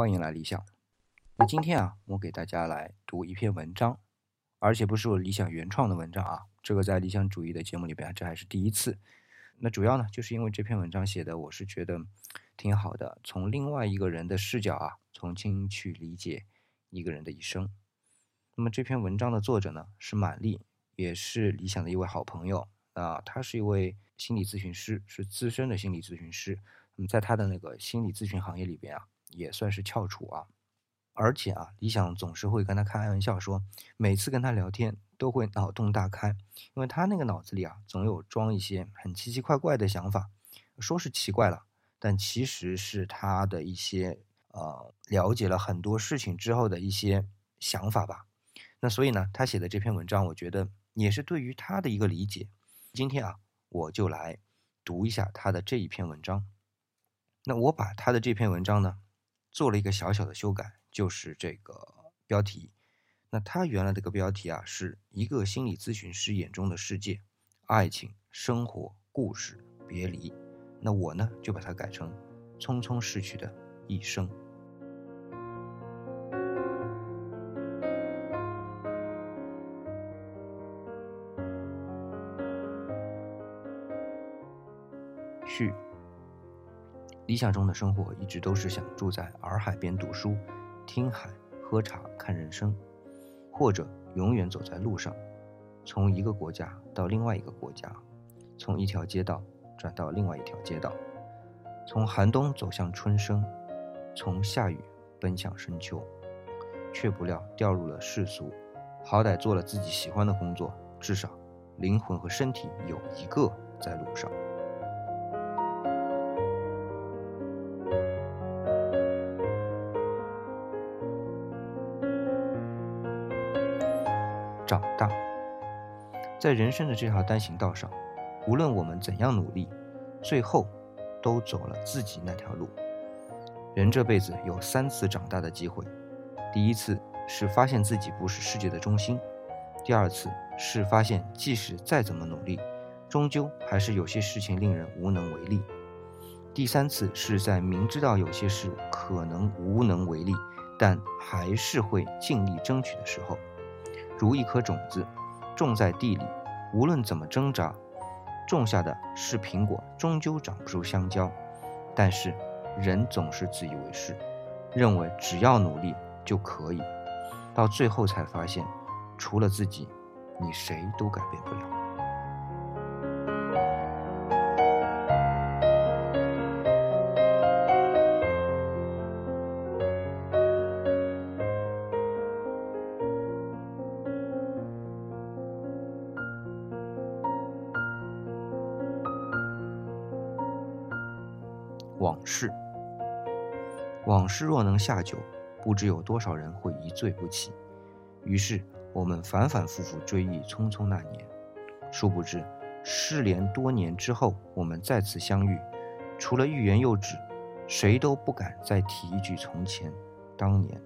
欢迎来理想。那今天啊，我给大家来读一篇文章，而且不是我理想原创的文章啊，这个在理想主义的节目里边，这还是第一次。那主要呢，就是因为这篇文章写的，我是觉得挺好的，从另外一个人的视角啊，重新去理解一个人的一生。那么这篇文章的作者呢，是满丽，也是理想的一位好朋友啊，他是一位心理咨询师，是资深的心理咨询师。那么在他的那个心理咨询行业里边啊，也算是翘楚啊。而且啊，李想总是会跟他开玩笑说，每次跟他聊天都会脑洞大开，因为他那个脑子里啊，总有装一些很奇奇怪怪的想法。说是奇怪了，但其实是他的一些呃了解了很多事情之后的一些想法吧。那所以呢，他写的这篇文章，我觉得也是对于他的一个理解。今天啊，我就来读一下他的这一篇文章。那我把他的这篇文章呢，做了一个小小的修改。就是这个标题，那他原来这个标题啊，是一个心理咨询师眼中的世界，爱情、生活、故事、别离。那我呢，就把它改成匆匆逝去的一生。序：理想中的生活一直都是想住在洱海边读书。听海、喝茶、看人生，或者永远走在路上，从一个国家到另外一个国家，从一条街道转到另外一条街道，从寒冬走向春生，从夏雨奔向深秋，却不料掉入了世俗。好歹做了自己喜欢的工作，至少灵魂和身体有一个在路上。长大，在人生的这条单行道上，无论我们怎样努力，最后都走了自己那条路。人这辈子有三次长大的机会：第一次是发现自己不是世界的中心；第二次是发现即使再怎么努力，终究还是有些事情令人无能为力；第三次是在明知道有些事可能无能为力，但还是会尽力争取的时候。如一颗种子，种在地里，无论怎么挣扎，种下的是苹果，终究长不出香蕉。但是，人总是自以为是，认为只要努力就可以，到最后才发现，除了自己，你谁都改变不了。事，往事若能下酒，不知有多少人会一醉不起。于是我们反反复复追忆匆匆那年，殊不知，失联多年之后，我们再次相遇，除了欲言又止，谁都不敢再提一句从前、当年，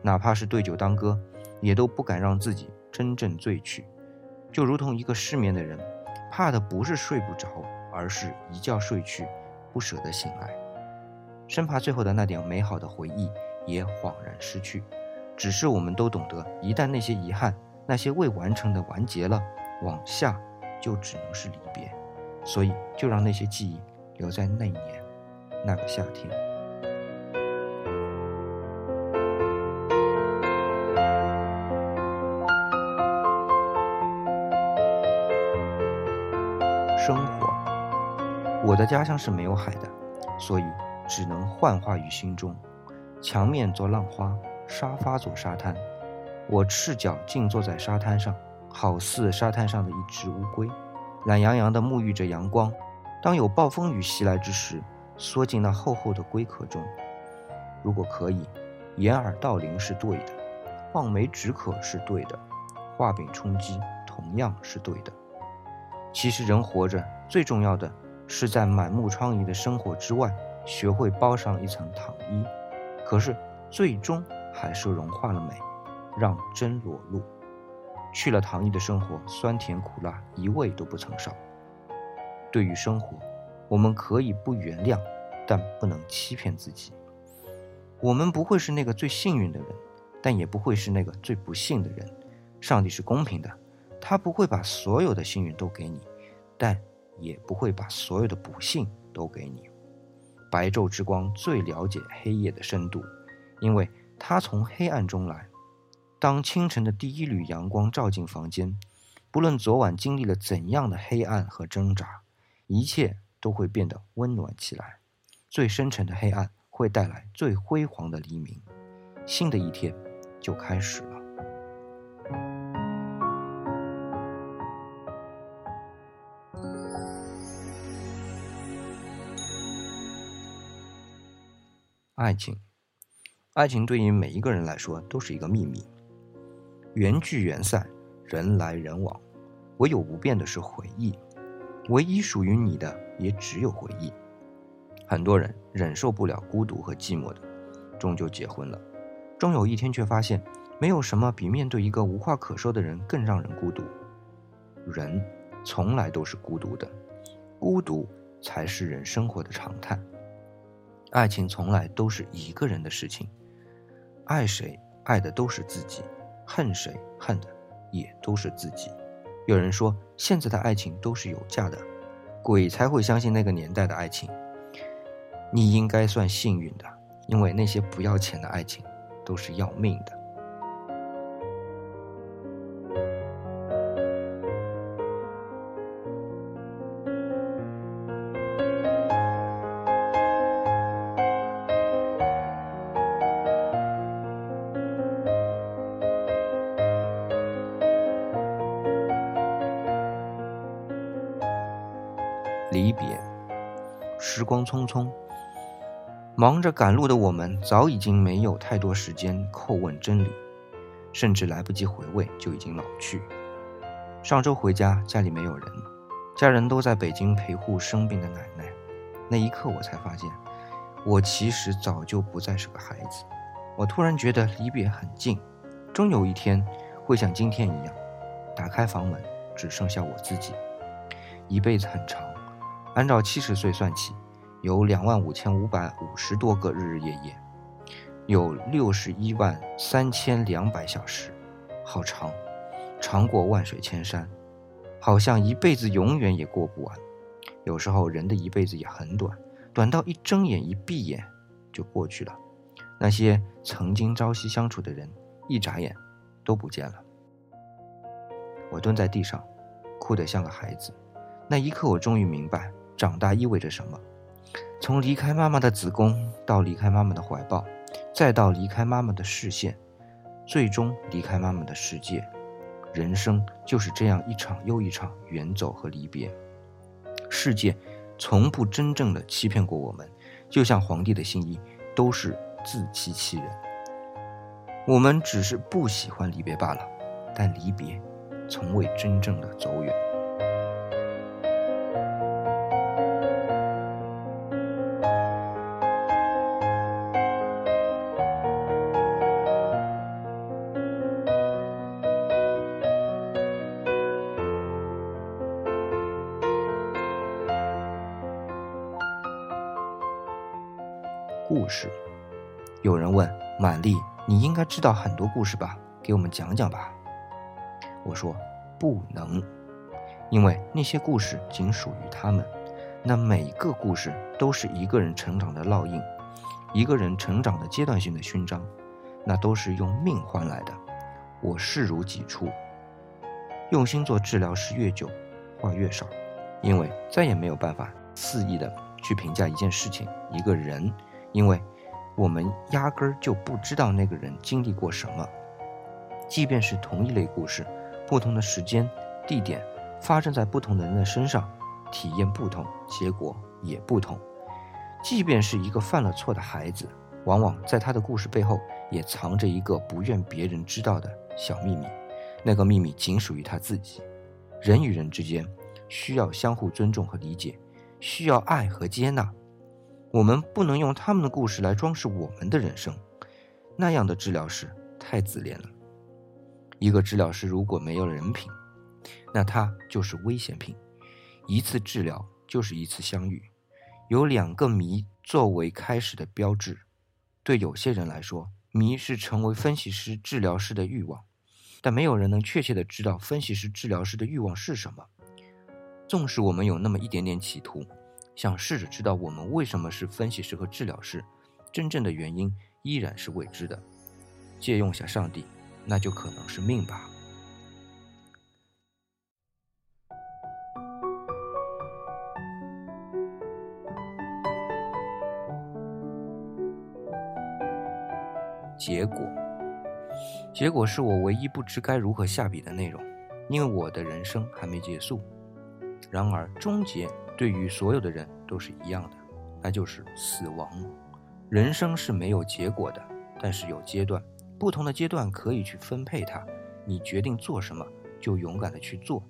哪怕是对酒当歌，也都不敢让自己真正醉去。就如同一个失眠的人，怕的不是睡不着，而是一觉睡去。不舍得醒来，生怕最后的那点美好的回忆也恍然失去。只是我们都懂得，一旦那些遗憾、那些未完成的完结了，往下就只能是离别。所以，就让那些记忆留在那一年那个夏天。生活。我的家乡是没有海的，所以只能幻化于心中。墙面做浪花，沙发做沙滩，我赤脚静坐在沙滩上，好似沙滩上的一只乌龟，懒洋洋地沐浴着阳光。当有暴风雨袭来之时，缩进那厚厚的龟壳中。如果可以，掩耳盗铃是对的，望梅止渴是对的，画饼充饥同样是对的。其实人活着最重要的。是在满目疮痍的生活之外，学会包上一层糖衣，可是最终还是融化了美，让真裸露。去了糖衣的生活，酸甜苦辣一味都不曾少。对于生活，我们可以不原谅，但不能欺骗自己。我们不会是那个最幸运的人，但也不会是那个最不幸的人。上帝是公平的，他不会把所有的幸运都给你，但也不会把所有的不幸都给你。白昼之光最了解黑夜的深度，因为它从黑暗中来。当清晨的第一缕阳光照进房间，不论昨晚经历了怎样的黑暗和挣扎，一切都会变得温暖起来。最深沉的黑暗会带来最辉煌的黎明，新的一天就开始。爱情，爱情对于每一个人来说都是一个秘密。缘聚缘散，人来人往，唯有不变的是回忆。唯一属于你的，也只有回忆。很多人忍受不了孤独和寂寞的，终究结婚了，终有一天却发现，没有什么比面对一个无话可说的人更让人孤独。人从来都是孤独的，孤独才是人生活的常态。爱情从来都是一个人的事情，爱谁爱的都是自己。恨谁恨的也都是自己。有人说现在的爱情都是有价的，鬼才会相信那个年代的爱情。你应该算幸运的，因为那些不要钱的爱情都是要命的。离别，时光匆匆，忙着赶路的我们早已经没有太多时间叩问真理，甚至来不及回味就已经老去。上周回家，家里没有人，家人都在北京陪护生病的奶奶。那一刻，我才发现，我其实早就不再是个孩子。我突然觉得离别很近，终有一天会像今天一样，打开房门，只剩下我自己。一辈子很长。按照七十岁算起，有两万五千五百五十多个日日夜夜，有六十一万三千两百小时，好长，长过万水千山，好像一辈子永远也过不完。有时候人的一辈子也很短，短到一睁眼一闭眼就过去了。那些曾经朝夕相处的人，一眨眼都不见了。我蹲在地上，哭得像个孩子。那一刻，我终于明白。长大意味着什么？从离开妈妈的子宫，到离开妈妈的怀抱，再到离开妈妈的视线，最终离开妈妈的世界。人生就是这样一场又一场远走和离别。世界从不真正的欺骗过我们，就像皇帝的新衣，都是自欺欺人。我们只是不喜欢离别罢了，但离别，从未真正的走远。故事，有人问满丽：“你应该知道很多故事吧？给我们讲讲吧。”我说：“不能，因为那些故事仅属于他们。那每个故事都是一个人成长的烙印，一个人成长的阶段性的勋章，那都是用命换来的。我视如己出。用心做治疗师越久，话越少，因为再也没有办法肆意的去评价一件事情、一个人。”因为，我们压根儿就不知道那个人经历过什么，即便是同一类故事，不同的时间、地点，发生在不同的人的身上，体验不同，结果也不同。即便是一个犯了错的孩子，往往在他的故事背后，也藏着一个不愿别人知道的小秘密，那个秘密仅属于他自己。人与人之间，需要相互尊重和理解，需要爱和接纳。我们不能用他们的故事来装饰我们的人生，那样的治疗师太自恋了。一个治疗师如果没有人品，那他就是危险品。一次治疗就是一次相遇，有两个谜作为开始的标志：对有些人来说，谜是成为分析师、治疗师的欲望，但没有人能确切的知道分析师、治疗师的欲望是什么。纵使我们有那么一点点企图，想试着知道我们为什么是分析师和治疗师，真正的原因依然是未知的。借用下上帝，那就可能是命吧。结果，结果是我唯一不知该如何下笔的内容，因为我的人生还没结束。然而，终结对于所有的人都是一样的，那就是死亡。人生是没有结果的，但是有阶段，不同的阶段可以去分配它。你决定做什么，就勇敢的去做。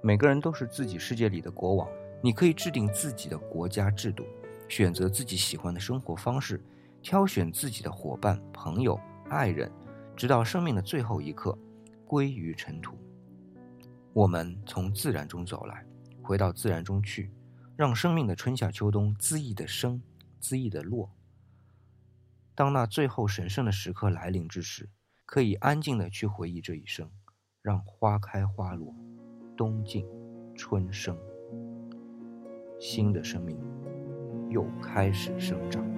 每个人都是自己世界里的国王，你可以制定自己的国家制度，选择自己喜欢的生活方式。挑选自己的伙伴、朋友、爱人，直到生命的最后一刻，归于尘土。我们从自然中走来，回到自然中去，让生命的春夏秋冬恣意的生，恣意的落。当那最后神圣的时刻来临之时，可以安静的去回忆这一生，让花开花落，冬尽春生，新的生命又开始生长。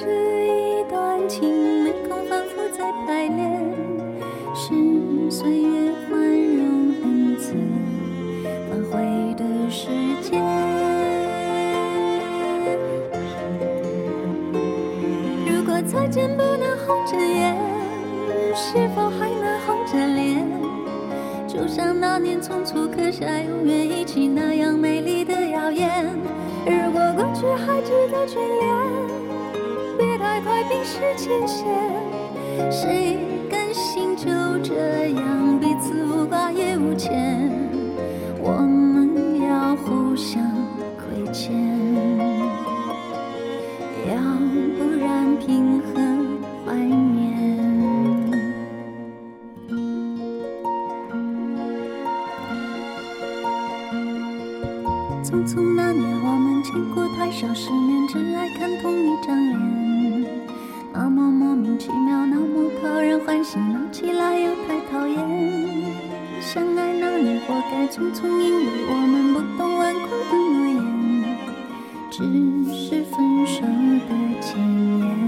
这一段情没空反复再排练，是岁月宽容恩赐，放回的时间。如果。再见不能红着眼，是否还能红着脸？就像那年匆促刻下永远一起那样美丽的谣言。如果过去还值得眷恋，冰释前嫌。谁甘心就这样彼此无挂也无牵？我们要互相亏欠。要不然平和怀念匆匆那年，我们见过太少世面，只爱看同一张脸。那么莫名其妙，那么讨人欢喜，闹起来又太讨厌。相爱那年，活该匆匆，因为我们不懂顽固的诺言，只是分手的前言。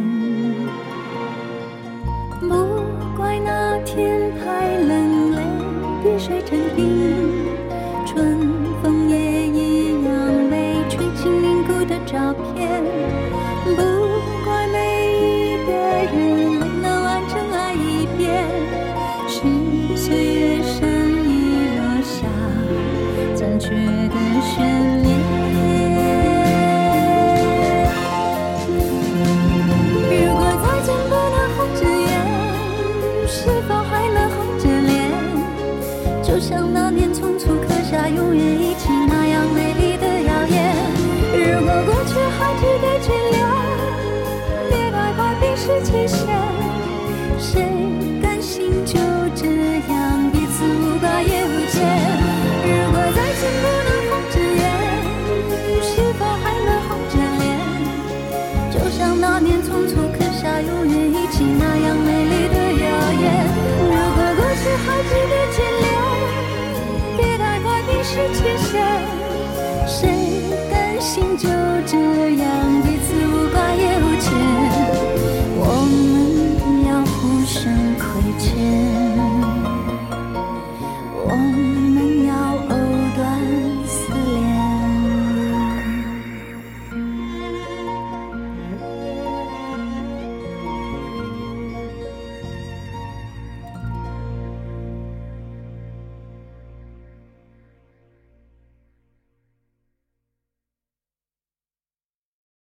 去还值